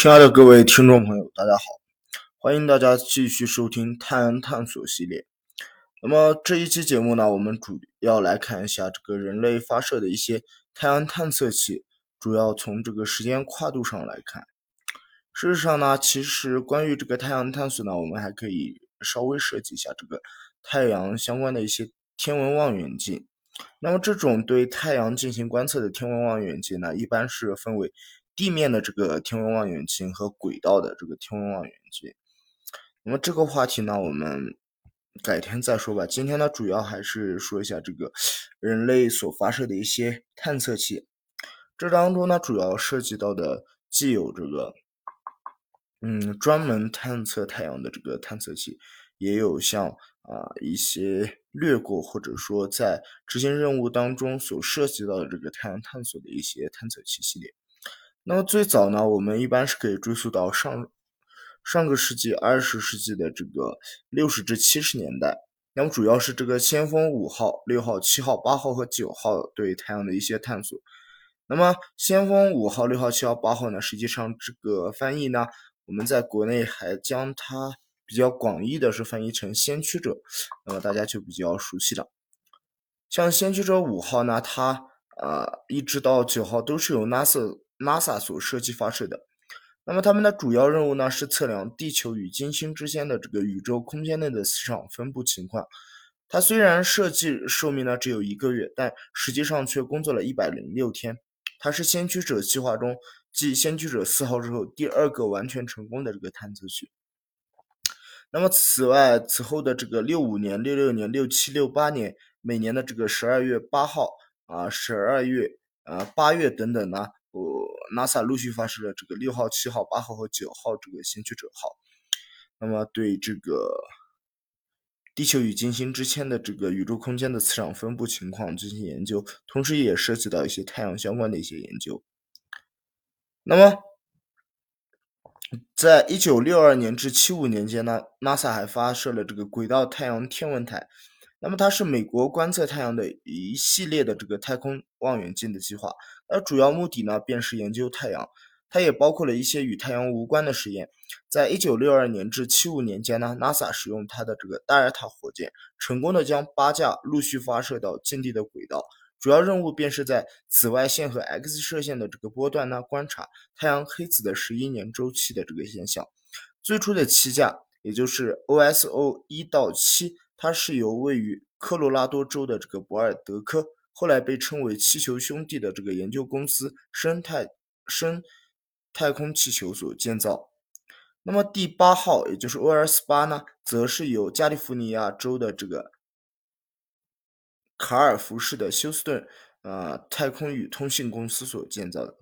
亲爱的各位听众朋友，大家好，欢迎大家继续收听太阳探索系列。那么这一期节目呢，我们主要来看一下这个人类发射的一些太阳探测器，主要从这个时间跨度上来看。事实上呢，其实关于这个太阳探索呢，我们还可以稍微设计一下这个太阳相关的一些天文望远镜。那么这种对太阳进行观测的天文望远镜呢，一般是分为。地面的这个天文望远镜和轨道的这个天文望远镜，那么这个话题呢，我们改天再说吧。今天呢，主要还是说一下这个人类所发射的一些探测器。这当中呢，主要涉及到的既有这个，嗯，专门探测太阳的这个探测器，也有像啊一些掠过或者说在执行任务当中所涉及到的这个太阳探索的一些探测器系列。那么最早呢，我们一般是可以追溯到上上个世纪二十世纪的这个六十至七十年代。那么主要是这个先锋五号、六号、七号、八号和九号对太阳的一些探索。那么先锋五号、六号、七号、八号呢，实际上这个翻译呢，我们在国内还将它比较广义的是翻译成先驱者，那么大家就比较熟悉了。像先驱者五号呢，它呃一直到九号都是由 NASA。NASA 所设计发射的，那么他们的主要任务呢是测量地球与金星之间的这个宇宙空间内的磁场分布情况。它虽然设计寿命呢只有一个月，但实际上却工作了一百零六天。它是先驱者计划中继先驱者四号之后第二个完全成功的这个探测器。那么此外，此后的这个六五年、六六年、六七、六八年，每年的这个十二月八号啊、十二月啊、八月等等呢。呃，NASA 陆续发射了这个六号、七号、八号和九号这个先驱者号，那么对这个地球与金星之间的这个宇宙空间的磁场分布情况进行研究，同时也涉及到一些太阳相关的一些研究。那么，在一九六二年至七五年间呢，NASA 还发射了这个轨道太阳天文台。那么它是美国观测太阳的一系列的这个太空望远镜的计划，而主要目的呢便是研究太阳，它也包括了一些与太阳无关的实验。在一九六二年至七五年间呢，NASA 使用它的这个戴尔塔火箭，成功的将八架陆续发射到近地的轨道，主要任务便是在紫外线和 X 射线的这个波段呢观察太阳黑子的十一年周期的这个现象。最初的七架，也就是 OSO 一到七。它是由位于科罗拉多州的这个博尔德科，后来被称为气球兄弟的这个研究公司生态生太空气球所建造。那么第八号，也就是 OS 八呢，则是由加利福尼亚州的这个卡尔福市的休斯顿呃太空与通信公司所建造的。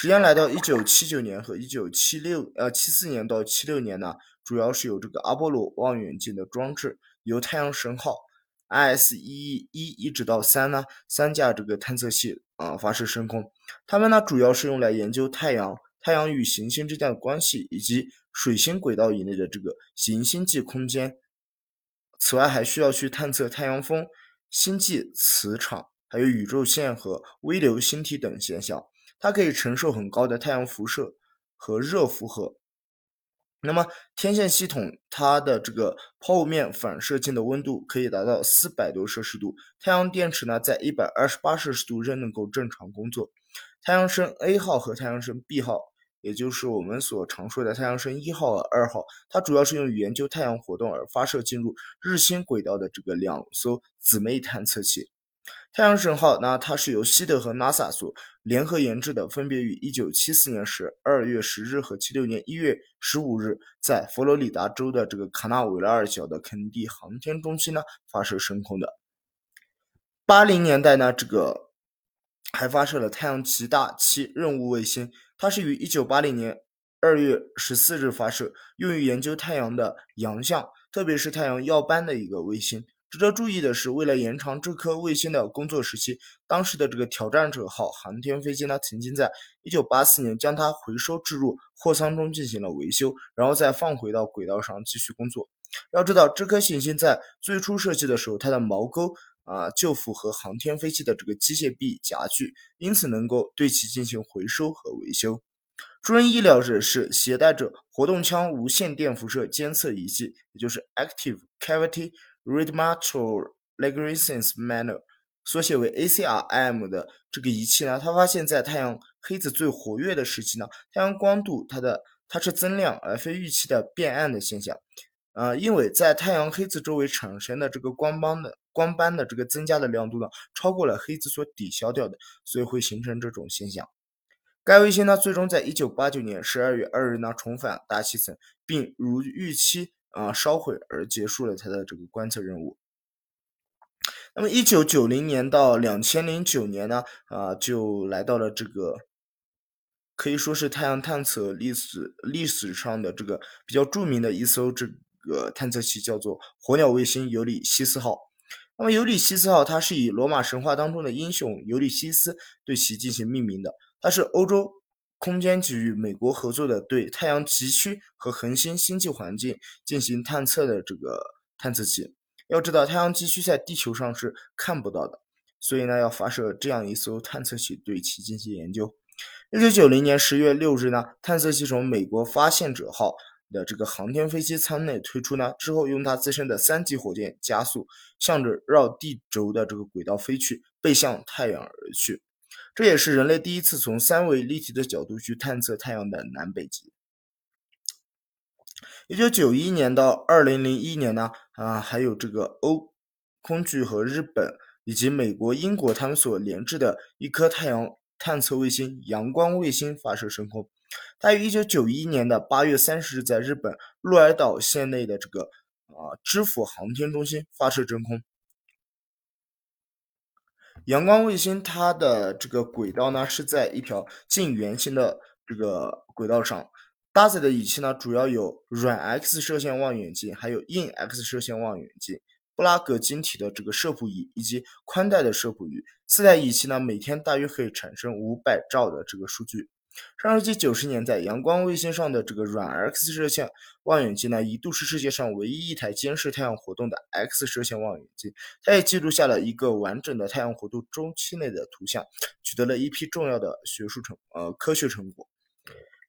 时间来到一九七九年和一九七六呃七四年到七六年呢。主要是有这个阿波罗望远镜的装置，由太阳神号 IS 一一一直到三呢三架这个探测器啊发射升空。它们呢主要是用来研究太阳、太阳与行星之间的关系，以及水星轨道以内的这个行星际空间。此外，还需要去探测太阳风、星际磁场，还有宇宙线和微流星体等现象。它可以承受很高的太阳辐射和热负荷。那么天线系统它的这个剖面反射镜的温度可以达到四百多摄氏度，太阳电池呢在一百二十八摄氏度仍能够正常工作。太阳神 A 号和太阳神 B 号，也就是我们所常说的太阳神一号和二号，它主要是用于研究太阳活动而发射进入日心轨道的这个两艘姊妹探测器。太阳神号，呢它是由西德和 NASA 所联合研制的，分别于1974年十二月十日和76年1月15日，在佛罗里达州的这个卡纳维拉尔角的肯尼迪航天中心呢发射升空的。80年代呢，这个还发射了太阳极大七任务卫星，它是于1980年2月14日发射，用于研究太阳的阳相，特别是太阳耀斑的一个卫星。值得注意的是，为了延长这颗卫星的工作时期，当时的这个挑战者号航天飞机呢，曾经在1984年将它回收置入货舱中进行了维修，然后再放回到轨道上继续工作。要知道，这颗行星在最初设计的时候，它的锚钩啊就符合航天飞机的这个机械臂夹具，因此能够对其进行回收和维修。出人意料的是，携带着活动腔无线电辐射监测仪器，也就是 Active Cavity Remote Regression Manner，缩写为 ACRM 的这个仪器呢，它发现，在太阳黑子最活跃的时期呢，太阳光度它的它是增亮而非预期的变暗的现象。呃，因为在太阳黑子周围产生的这个光斑的光斑的这个增加的亮度呢，超过了黑子所抵消掉的，所以会形成这种现象。该卫星呢，最终在一九八九年十二月二日呢重返大气层，并如预期啊烧毁而结束了它的这个观测任务。那么一九九零年到两千零九年呢，啊就来到了这个可以说是太阳探测历史历史上的这个比较著名的一艘这个探测器，叫做火鸟卫星尤里西斯号。那么尤里西斯号它是以罗马神话当中的英雄尤里西斯对其进行命名的。它是欧洲空间局与美国合作的，对太阳极区和恒星星际环境进行探测的这个探测器。要知道，太阳极区在地球上是看不到的，所以呢，要发射这样一艘探测器对其进行研究。一九九零年十月六日呢，探测器从美国发现者号的这个航天飞机舱内推出呢，之后用它自身的三级火箭加速，向着绕地轴的这个轨道飞去，背向太阳而去。这也是人类第一次从三维立体的角度去探测太阳的南北极。一九九一年到二零零一年呢，啊，还有这个欧空局和日本以及美国、英国他们所研制的一颗太阳探测卫星——阳光卫星发射升空。它于一九九一年的八月三十日在日本鹿儿岛县内的这个啊知府航天中心发射升空。阳光卫星它的这个轨道呢是在一条近圆形的这个轨道上，搭载的仪器呢主要有软 X 射线望远镜，还有硬 X 射线望远镜、布拉格晶体的这个射谱仪以及宽带的射谱仪。四台仪器呢每天大约可以产生五百兆的这个数据。上世纪九十年代，阳光卫星上的这个软 X 射线望远镜呢，一度是世界上唯一一台监视太阳活动的 X 射线望远镜。它也记录下了一个完整的太阳活动周期内的图像，取得了一批重要的学术成呃科学成果。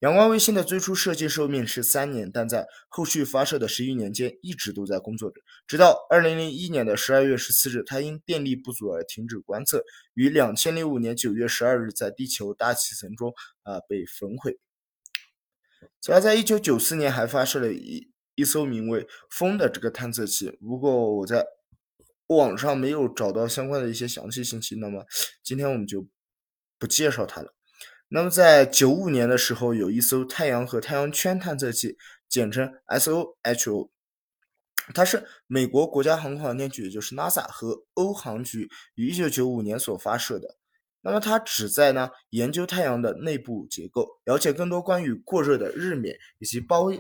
阳光卫星的最初设计寿命是三年，但在后续发射的十余年间一直都在工作着，直到二零零一年的十二月十四日，它因电力不足而停止观测，于两千零五年九月十二日在地球大气层中啊被焚毁。此外，在一九九四年还发射了一一艘名为“风”的这个探测器，如果我在网上没有找到相关的一些详细信息，那么今天我们就不介绍它了。那么，在九五年的时候，有一艘太阳和太阳圈探测器，简称 SOHO，它是美国国家航空航天局，也就是 NASA 和欧航局于一九九五年所发射的。那么，它旨在呢研究太阳的内部结构，了解更多关于过热的日冕以及包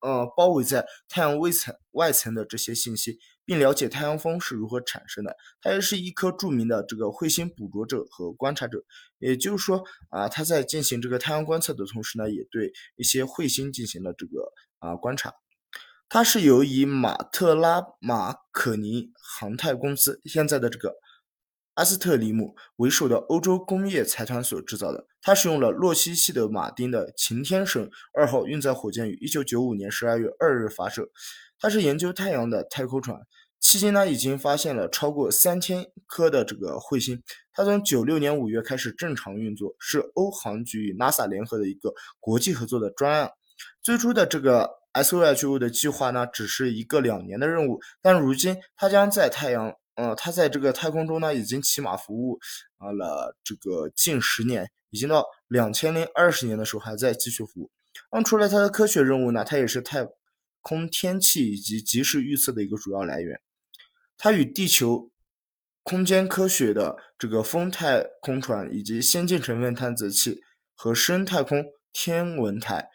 呃包围在太阳外层外层的这些信息。并了解太阳风是如何产生的。它也是一颗著名的这个彗星捕捉者和观察者。也就是说啊，它在进行这个太阳观测的同时呢，也对一些彗星进行了这个啊观察。它是由以马特拉马可尼航太公司现在的这个阿斯特里姆为首的欧洲工业财团所制造的。它使用了洛希希德马丁的擎天神二号运载火箭，于1995年12月2日发射。它是研究太阳的太空船，迄今呢已经发现了超过三千颗的这个彗星。它从九六年五月开始正常运作，是欧航局与 NASA 联合的一个国际合作的专案。最初的这个 SOHO 的计划呢，只是一个两年的任务，但如今它将在太阳，呃，它在这个太空中呢已经起码服务啊了这个近十年，已经到两千零二十年的时候还在继续服务。那么除了它的科学任务呢，它也是太。空天气以及及时预测的一个主要来源，它与地球空间科学的这个风太空船以及先进成分探测器和深太空天文台，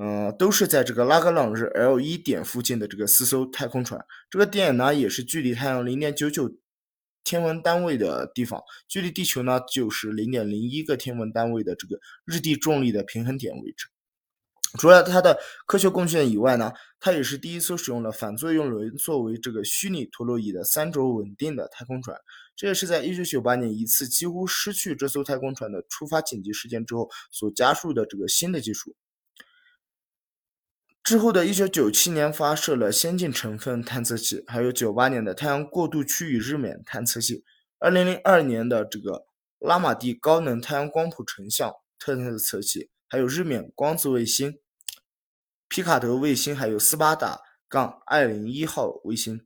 嗯，都是在这个拉格朗日 L 一点附近的这个四艘太空船。这个点呢，也是距离太阳零点九九天文单位的地方，距离地球呢就是零点零一个天文单位的这个日地重力的平衡点位置。除了它的科学贡献以外呢，它也是第一艘使用了反作用轮作为这个虚拟陀螺仪的三轴稳定的太空船。这也是在一九九八年一次几乎失去这艘太空船的出发紧急事件之后所加速的这个新的技术。之后的一九九七年发射了先进成分探测器，还有九八年的太阳过渡区域日冕探测器，二零零二年的这个拉玛蒂高能太阳光谱成像探测器。还有日冕光子卫星、皮卡德卫星，还有斯巴达杠二零一号卫星。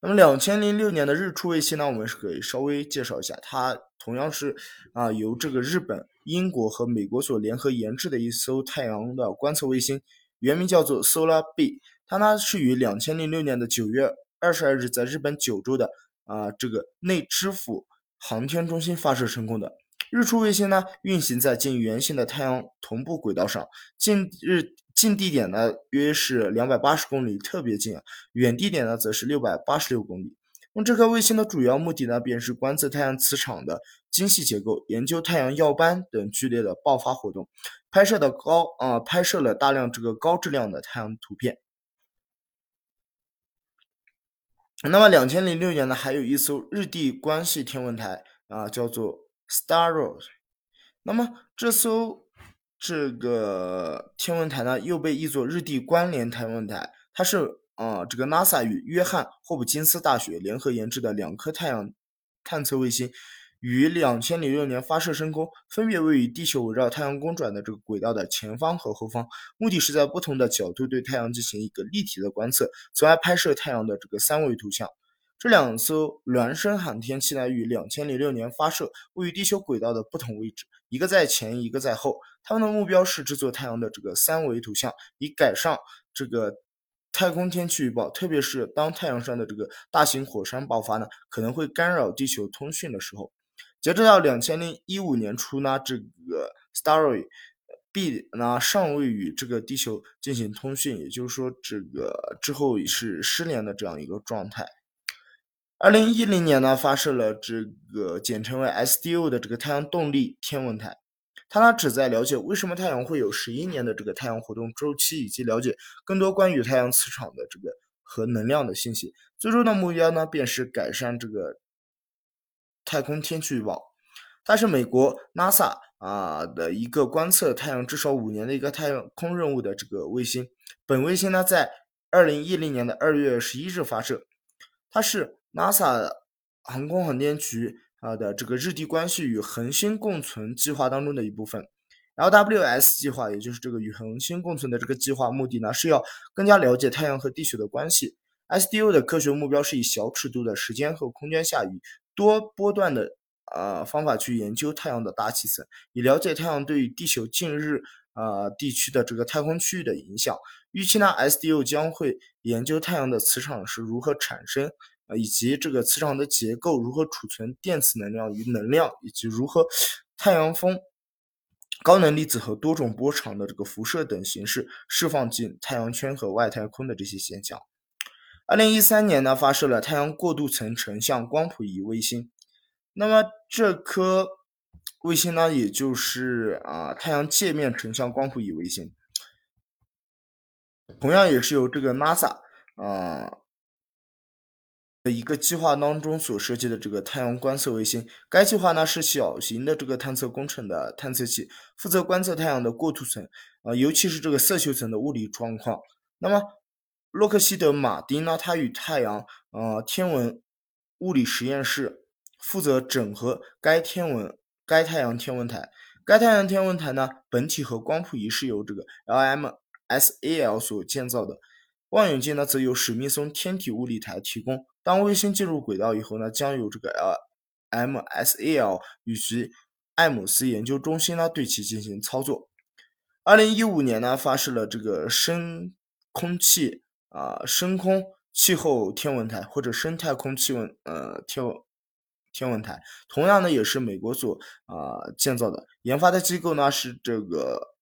那么两千零六年的日出卫星呢？我们是可以稍微介绍一下，它同样是啊由这个日本、英国和美国所联合研制的一艘太阳的观测卫星，原名叫做 Solar B。它呢是于两千零六年的九月二十二日在日本九州的啊这个内知府航天中心发射成功的。日出卫星呢，运行在近圆形的太阳同步轨道上，近日近地点呢约是两百八十公里，特别近；远地点呢则是六百八十六公里。那么这颗卫星的主要目的呢，便是观测太阳磁场的精细结构，研究太阳耀斑等剧烈的爆发活动，拍摄的高啊拍摄了大量这个高质量的太阳图片。那么两千零六年呢，还有一艘日地关系天文台啊，叫做。Starro，那么这艘这个天文台呢，又被译作日地关联天文台。它是啊，这个 NASA 与约翰霍普金斯大学联合研制的两颗太阳探测卫星，于两千零六年发射升空，分别位于地球围绕太阳公转的这个轨道的前方和后方，目的是在不同的角度对太阳进行一个立体的观测，从而拍摄太阳的这个三维图像。这两艘孪生航天器呢，于两千零六年发射，位于地球轨道的不同位置，一个在前，一个在后。它们的目标是制作太阳的这个三维图像，以改善这个太空天气预报，特别是当太阳上的这个大型火山爆发呢，可能会干扰地球通讯的时候。截止到两千零一五年初呢，这个 Starry B 呢尚未与这个地球进行通讯，也就是说，这个之后是失联的这样一个状态。二零一零年呢，发射了这个简称为 SDO 的这个太阳动力天文台，它呢旨在了解为什么太阳会有十一年的这个太阳活动周期，以及了解更多关于太阳磁场的这个和能量的信息。最终的目标呢，便是改善这个太空天气预报。它是美国 NASA 啊的一个观测太阳至少五年的一个太空任务的这个卫星。本卫星呢，在二零一零年的二月十一日发射，它是。NASA 航空航天局啊的这个日地关系与恒星共存计划当中的一部分，LWS 计划，也就是这个与恒星共存的这个计划，目的呢是要更加了解太阳和地球的关系。SDO 的科学目标是以小尺度的时间和空间下以多波段的呃方法去研究太阳的大气层，以了解太阳对于地球近日呃地区的这个太空区域的影响。预期呢，SDO 将会研究太阳的磁场是如何产生。呃以及这个磁场的结构如何储存电磁能量与能量，以及如何太阳风、高能粒子和多种波长的这个辐射等形式释放进太阳圈和外太空的这些现象。二零一三年呢，发射了太阳过渡层成像光谱仪卫星。那么这颗卫星呢，也就是啊太阳界面成像光谱仪卫星，同样也是由这个 NASA 啊。的一个计划当中所设计的这个太阳观测卫星，该计划呢是小型的这个探测工程的探测器，负责观测太阳的过渡层，啊，尤其是这个色球层的物理状况。那么，洛克希德马丁呢，它与太阳呃天文物理实验室负责整合该天文该太阳天文台。该太阳天文台呢，本体和光谱仪是由这个 LMSAL 所建造的，望远镜呢则由史密松天体物理台提供。当卫星进入轨道以后呢，将由这个 LMSAL 以及艾姆斯研究中心呢对其进行操作。二零一五年呢，发射了这个深空气啊深空气候天文台或者深太空气温呃天天文台，同样呢也是美国所啊建造的，研发的机构呢是这个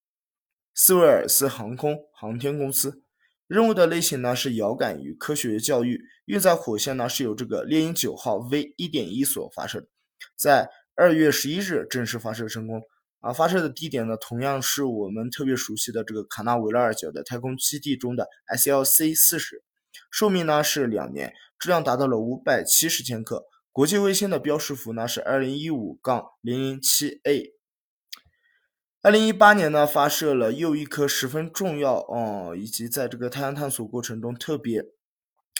斯维尔斯航空航天公司。任务的类型呢是遥感与科学教育，运载火箭呢是由这个猎鹰九号 V 一点一所发射的，在二月十一日正式发射成功。啊，发射的地点呢，同样是我们特别熟悉的这个卡纳维拉尔角的太空基地中的 SLC 四十，寿命呢是两年，质量达到了五百七十千克。国际卫星的标识符呢是二零一五杠零零七 A。二零一八年呢，发射了又一颗十分重要哦，以及在这个太阳探索过程中特别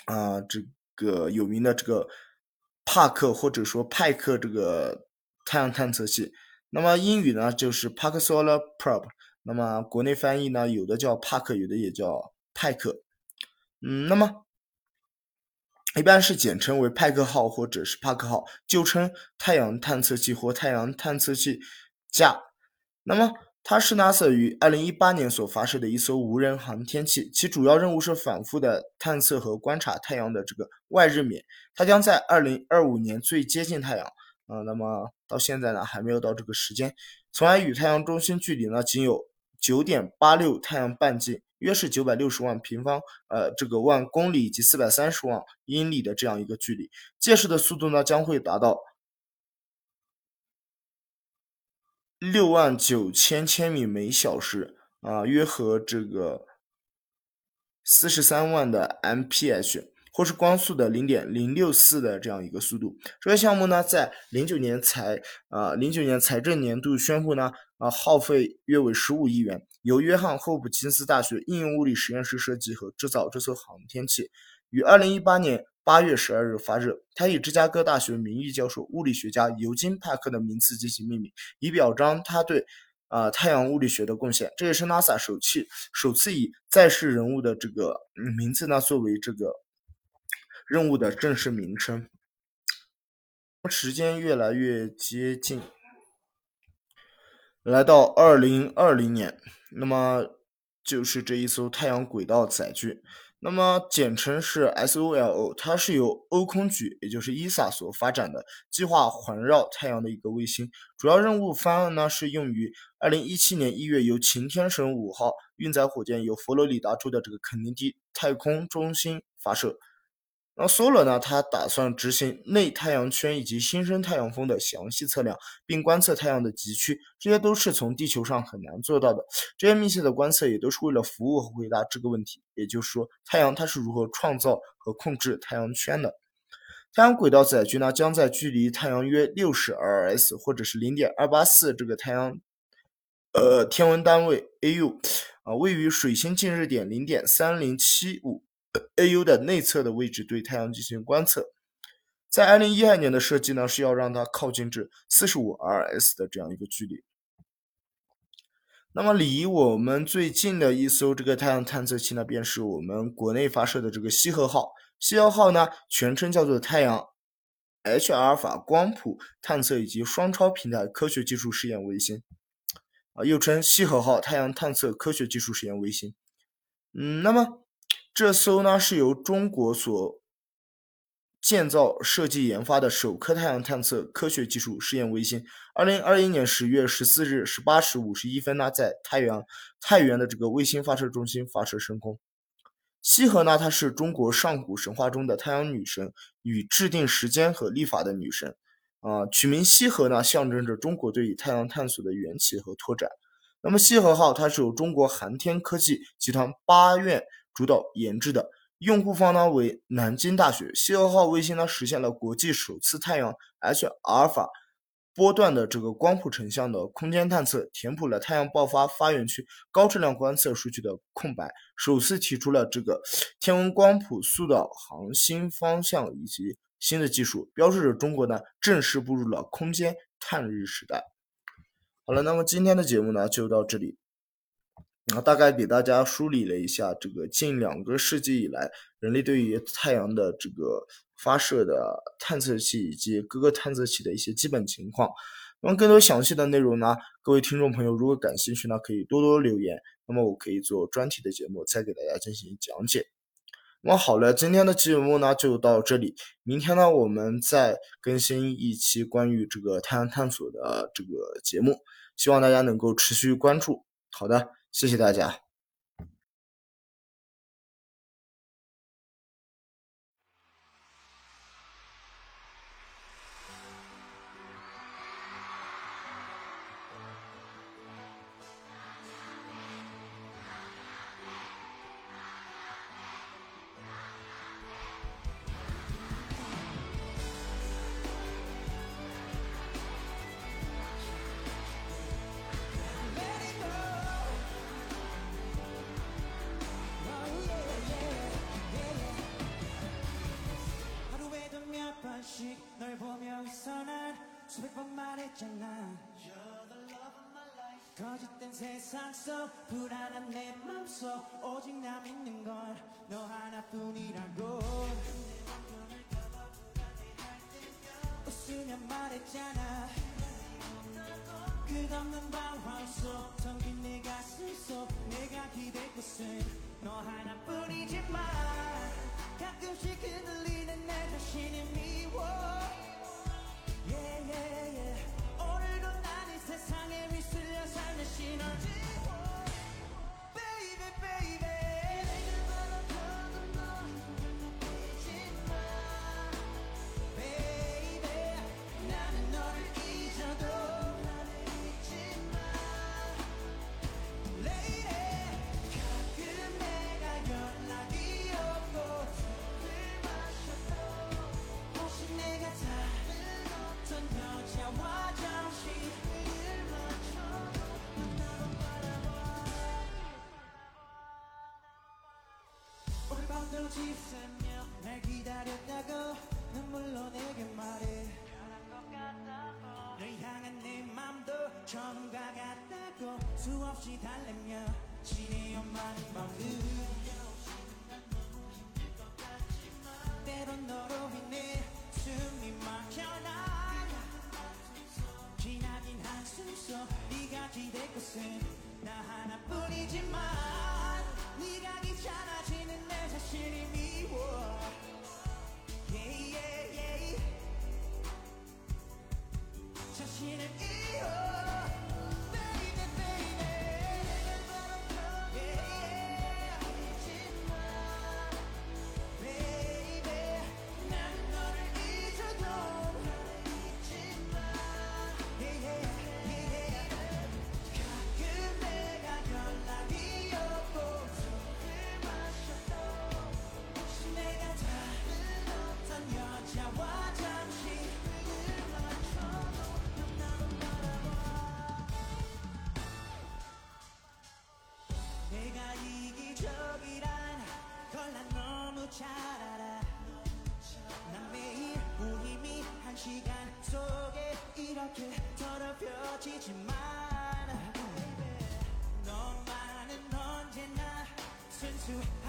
啊这个有名的这个帕克或者说派克这个太阳探测器。那么英语呢就是 Park Solar Probe。那么国内翻译呢，有的叫帕克，有的也叫派克。嗯，那么一般是简称为派克号或者是帕克号，就称太阳探测器或太阳探测器架。那么，它是 NASA 于二零一八年所发射的一艘无人航天器，其主要任务是反复的探测和观察太阳的这个外日冕。它将在二零二五年最接近太阳，啊，那么到现在呢还没有到这个时间。从而与太阳中心距离呢仅有九点八六太阳半径，约是九百六十万平方呃这个万公里以及四百三十万英里的这样一个距离。届时的速度呢将会达到。六万九千千米每小时啊，约合这个四十三万的 mph，或是光速的零点零六四的这样一个速度。这个项目呢，在零九年财啊零九年财政年度宣布呢，啊耗费约为十五亿元，由约翰霍普金斯大学应用物理实验室设计和制造这艘航天器，于二零一八年。八月十二日发热，他以芝加哥大学名誉教授、物理学家尤金·帕克的名字进行命名，以表彰他对啊太阳物理学的贡献。这也是 NASA 首次首次以在世人物的这个名字呢作为这个任务的正式名称。时间越来越接近，来到二零二零年，那么就是这一艘太阳轨道载具。那么简称是 SOLO，它是由欧空局，也就是 ESA 所发展的，计划环绕太阳的一个卫星。主要任务方案呢是用于2017年1月由擎天神五号运载火箭由佛罗里达州的这个肯尼迪太空中心发射。那 Solar 呢？它打算执行内太阳圈以及新生太阳风的详细测量，并观测太阳的极区，这些都是从地球上很难做到的。这些密切的观测也都是为了服务和回答这个问题，也就是说，太阳它是如何创造和控制太阳圈的？太阳轨道载具呢，将在距离太阳约六十 rs 或者是零点二八四这个太阳呃天文单位 AU 啊，位于水星近日点零点三零七五。AU 的内侧的位置对太阳进行观测，在二零一二年的设计呢是要让它靠近至四十五 rs 的这样一个距离。那么离我们最近的一艘这个太阳探测器呢，便是我们国内发射的这个西河号。西河号呢全称叫做太阳 H 阿尔法光谱探测以及双超平台科学技术试验卫星，啊，又称西河号太阳探测科学技术试验卫星。嗯，那么。这艘呢是由中国所建造、设计、研发的首颗太阳探测科学技术试验卫星。二零二一年十月十四日十八时五十一分呢，在太原太原的这个卫星发射中心发射升空。羲和呢，她是中国上古神话中的太阳女神与制定时间和历法的女神。啊，取名羲和呢，象征着中国对于太阳探索的缘起和拓展。那么羲和号它是由中国航天科技集团八院。主导研制的，用户方呢为南京大学。西河号卫星呢实现了国际首次太阳 H 阿尔法波段的这个光谱成像的空间探测，填补了太阳爆发发源区高质量观测数据的空白，首次提出了这个天文光谱速导航新方向以及新的技术，标志着中国呢正式步入了空间探日时代。好了，那么今天的节目呢就到这里。啊大概给大家梳理了一下这个近两个世纪以来人类对于太阳的这个发射的探测器以及各个探测器的一些基本情况。那么更多详细的内容呢，各位听众朋友如果感兴趣呢，可以多多留言，那么我可以做专题的节目再给大家进行讲解。那么好了，今天的节目呢就到这里，明天呢我们再更新一期关于这个太阳探索的这个节目，希望大家能够持续关注。好的。谢谢大家。 거짓된 세상 속 불안한 내 맘속 오직 나 믿는 건너 하나뿐이라고. 웃으며 말했잖아. 끝없는 방황 속 텅빈 내 가슴 속 내가 기댈 곳은 너 하나뿐 밤도 지새며 날 기다렸다고 눈물로 내게 말해 변한 것 같다고 널 향한 내 맘도 처음과 같다고 수없이 달래며 지내어 많은 밤들 때론 너로 인해 숨이 막혀나 지나긴 한숨 속 네가 기댈 곳은 나 하나뿐이지만 네가 귀찮아지는 내 자신이 미워 yeah, yeah, yeah. 자신을 잃어 to